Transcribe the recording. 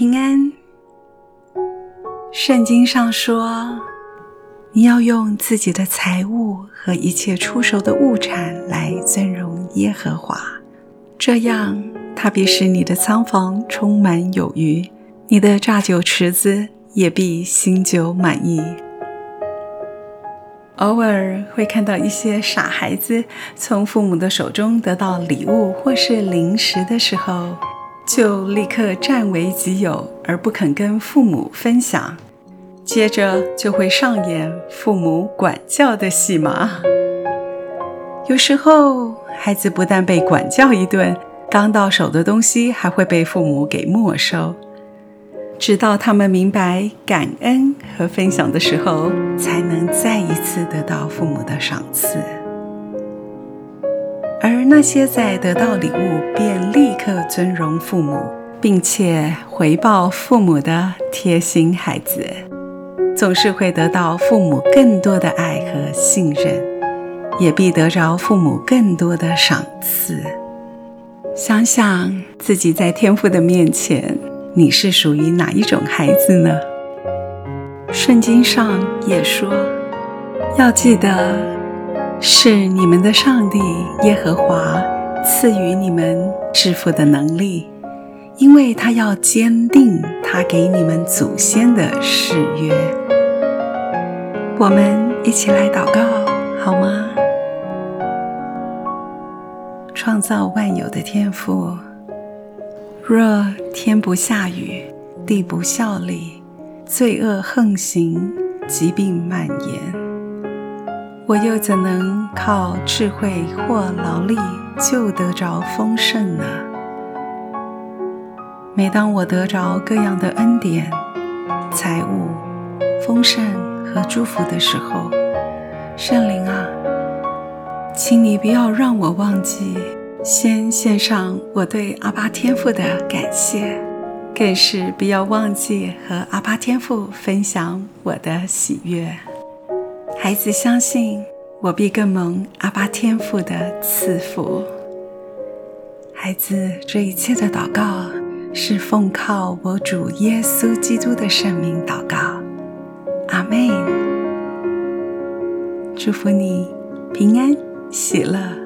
平安。圣经上说，你要用自己的财物和一切出售的物产来尊荣耶和华，这样他必使你的仓房充满有余，你的榨酒池子也必新酒满溢。偶尔会看到一些傻孩子从父母的手中得到礼物或是零食的时候，就立刻占为己有，而不肯跟父母分享，接着就会上演父母管教的戏码。有时候，孩子不但被管教一顿，刚到手的东西还会被父母给没收。直到他们明白感恩和分享的时候，才能再一次得到父母的赏赐。而那些在得到礼物便立刻尊荣父母，并且回报父母的贴心孩子，总是会得到父母更多的爱和信任，也必得着父母更多的赏赐。想想自己在天父的面前。你是属于哪一种孩子呢？圣经上也说，要记得是你们的上帝耶和华赐予你们致富的能力，因为他要坚定他给你们祖先的誓约。我们一起来祷告好吗？创造万有的天赋。若天不下雨，地不效力，罪恶横行，疾病蔓延，我又怎能靠智慧或劳力就得着丰盛呢？每当我得着各样的恩典、财物、丰盛和祝福的时候，圣灵啊，请你不要让我忘记。先献上我对阿巴天父的感谢，更是不要忘记和阿巴天父分享我的喜悦。孩子相信我必更蒙阿巴天父的赐福。孩子这一切的祷告是奉靠我主耶稣基督的圣名祷告，阿门。祝福你平安喜乐。